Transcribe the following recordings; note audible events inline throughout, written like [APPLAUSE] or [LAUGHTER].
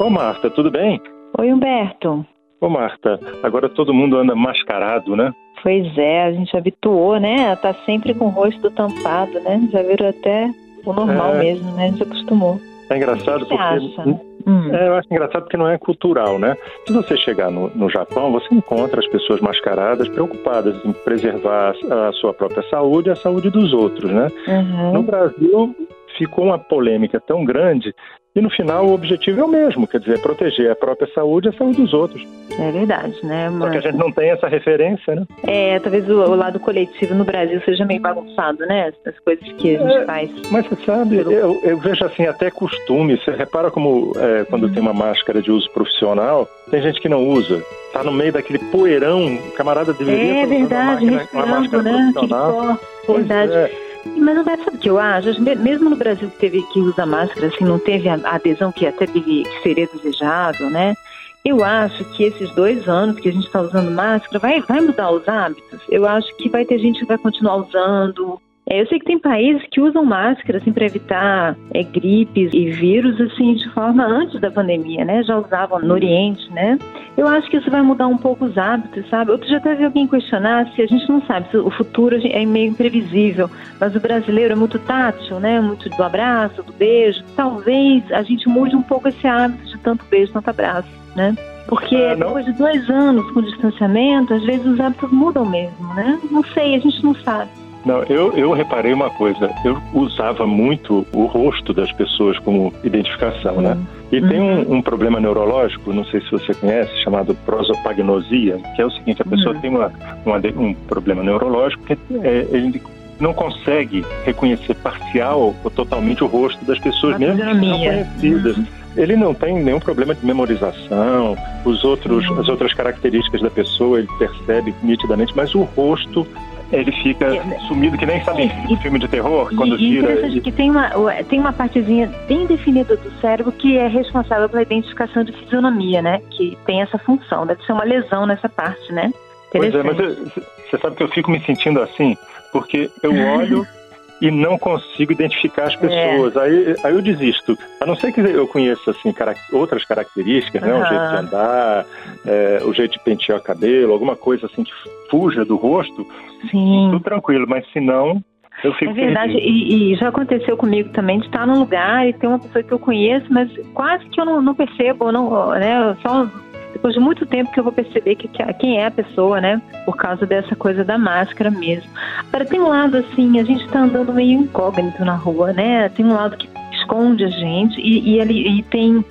Ô Marta, tudo bem? Oi, Humberto. Ô Marta, agora todo mundo anda mascarado, né? Pois é, a gente habituou, né? Tá sempre com o rosto tampado, né? Já virou até o normal É. mesmo, né? A gente acostumou. É engraçado porque. acha? Hum. É, eu acho engraçado porque não é cultural, né? Se você chegar no, no Japão, você encontra as pessoas mascaradas preocupadas em preservar a, a sua própria saúde e a saúde dos outros, né? Uhum. No Brasil, ficou uma polêmica tão grande e no final o objetivo é o mesmo, quer dizer, proteger a própria saúde e a saúde dos outros. É verdade, né? Só Mas, que a gente não tem essa referência, né? é, talvez o, o lado coletivo no Brasil seja meio bagunçado, né? As coisas que a gente É. faz. Mas você sabe, eu, eu vejo assim até costume. Você repara como é, quando Uhum. tem uma máscara de uso profissional, tem gente que não usa. Tá no meio daquele poeirão, o camarada deveria É verdade, uma, máquina, uma máscara né? Profissional. Pois Verdade. é. Mas não sabe o que eu acho? Me- Mesmo no Brasil que teve que usar máscara, assim, não teve a adesão que até que seria desejável, né? Eu acho que esses dois anos que a gente está usando máscara vai, vai mudar os hábitos. Eu acho que vai ter gente que vai continuar usando. É, eu sei que tem países que usam máscara assim para evitar é, gripes e vírus assim de forma antes da pandemia, né? Já usavam no Oriente, né? Eu acho que isso vai mudar um pouco os hábitos, sabe? Outro dia até vi alguém questionar se a gente não sabe, se o futuro é meio imprevisível, mas o brasileiro é muito tátil, né? Muito do abraço, do beijo. Talvez a gente mude um pouco esse hábito de tanto beijo, tanto abraço, né? Porque Ah, depois de dois anos com distanciamento, às vezes os hábitos mudam mesmo, né? Não sei, a gente não sabe. Não, eu, eu reparei uma coisa. Eu usava muito o rosto das pessoas como identificação, né? E tem um, um problema neurológico, não sei se você conhece, chamado prosopagnosia, que é o seguinte: a pessoa Uhum. tem uma, uma um problema neurológico que é, ele não consegue reconhecer parcial ou totalmente o rosto das pessoas, mesmo que fisionomia. conhecidas. Uhum. Ele não tem nenhum problema de memorização, os outros, Uhum. as outras características da pessoa ele percebe nitidamente, mas o rosto ele fica É, sumido, que nem sabe e- em filme de terror, quando e, e vira. interessante e- que tem uma, tem uma partezinha bem definida do cérebro que é responsável pela identificação de fisionomia, né? Que tem essa função. Deve ser uma lesão nessa parte, né? Pois é, mas você sabe que eu fico me sentindo assim, porque eu [LAUGHS] olho e não consigo identificar as pessoas. Aí, aí eu desisto. A não ser que eu conheça assim, cara- outras características, né? O Aham. jeito de andar, é, o jeito de pentear o cabelo, alguma coisa assim que fuja do rosto, Sim. tudo tranquilo, mas se não, eu fico É verdade, e, e já aconteceu comigo também de estar num lugar e ter uma pessoa que eu conheço, mas quase que eu não, não percebo, não, né? Só depois de muito tempo que eu vou perceber que, que- quem é a pessoa, né? Por causa dessa coisa da máscara mesmo. Agora, tem um lado assim, a gente está andando meio incógnito na rua, né? Tem um lado que esconde a gente e, e, ali, e tem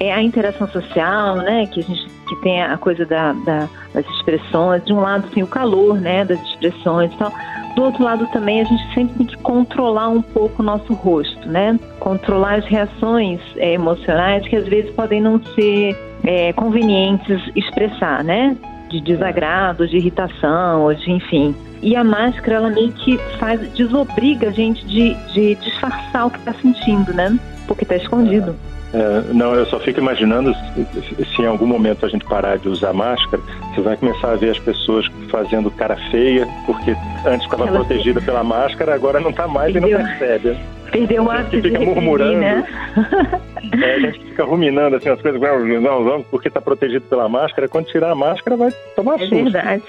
é, a interação social, né? Que a gente que tem a coisa da, da- das expressões. De um lado tem o calor, né? Das expressões e tal. Do outro lado também a gente sempre tem que controlar um pouco o nosso rosto, né? Controlar as reações é, emocionais que às vezes podem não ser é, convenientes expressar, né? De desagrado, de irritação, ou de enfim. E a máscara, ela meio que faz, desobriga a gente de, de disfarçar o que está sentindo, né? Porque está escondido. É, não, eu só fico imaginando se, se em algum momento a gente parar de usar máscara, você vai começar a ver as pessoas fazendo cara feia, porque antes Ela- protegida pela máscara, agora não está mais e não percebe. Perdeu o A hábito de fica reprimir, murmurando. né? É, a gente fica ruminando assim, as coisas, não, não, não, porque está protegido pela máscara. Quando tirar a máscara, vai tomar É susto. verdade.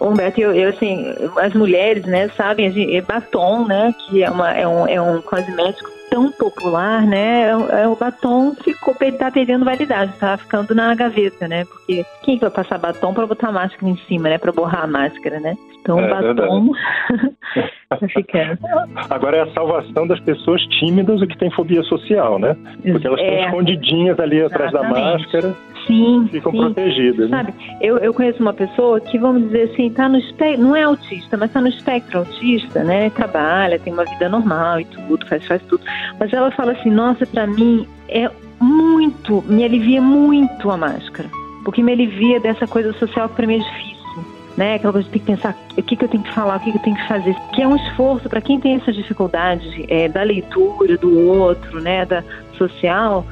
Humberto, eu, eu, assim, as mulheres, né, sabem, a gente- é batom, né, que é, uma, é, um, é um cosmético tão popular, né, é, o- é o batom ficou, tá perdendo validade, tá ficando na gaveta, né, porque quem que vai passar batom para botar máscara em cima, né, para borrar a máscara, né? Então, É o batom [LAUGHS] tá ficando. Agora é a salvação das pessoas tímidas, o que tem fobia social, né? Porque elas estão É, escondidinhas ali atrás da máscara, sim, ficam sim. protegidas. Né? Sabe, eu, eu conheço uma pessoa que, vamos dizer assim, tá no espectro, não é autista, mas tá no espectro autista, né? Trabalha, tem uma vida normal e tudo, faz, faz tudo. Mas ela fala assim, nossa, pra mim é muito, me alivia muito a máscara. Porque me alivia dessa coisa social que pra mim é difícil. Né? Aquela coisa de ter que pensar o que, que eu tenho que falar, o que, que eu tenho que fazer. Que é um esforço para quem tem essas dificuldades é, da leitura, do outro, né? Da social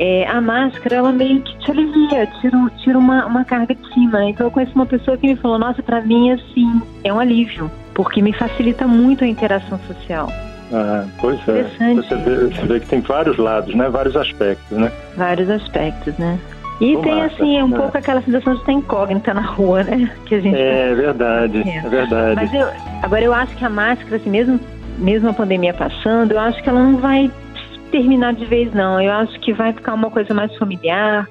é, a máscara, ela meio que te alivia, tira, tira uma, uma carga de cima. Então eu conheço uma pessoa que me falou, nossa, pra mim, assim, é um alívio, porque me facilita muito a interação social. Ah, pois é. Você vê, você vê que tem vários lados, né? Vários aspectos, né? Vários aspectos, né? E tem, assim, um né? pouco aquela sensação de estar incógnita na rua, né? [LAUGHS] Que a gente é tá... verdade, é. é verdade. Mas eu, agora eu acho que a máscara, assim, mesmo, mesmo a pandemia passando, eu acho que ela não vai terminar de vez, não. Eu acho que vai ficar uma coisa mais familiar.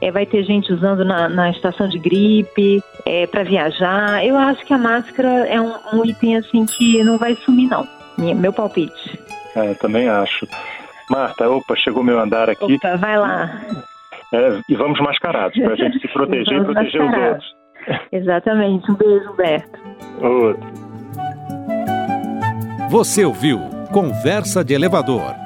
É, vai ter gente usando na, na estação de gripe, é, para viajar. Eu acho que a máscara é um, um, item assim que não vai sumir, não. Meu palpite. É, também acho. Marta, opa, chegou meu andar aqui. Opa, vai lá. É, e vamos mascarados, para a gente se proteger e [LAUGHS] proteger os outros. Exatamente. Um beijo, Humberto. Outro. Você ouviu Conversa de Elevador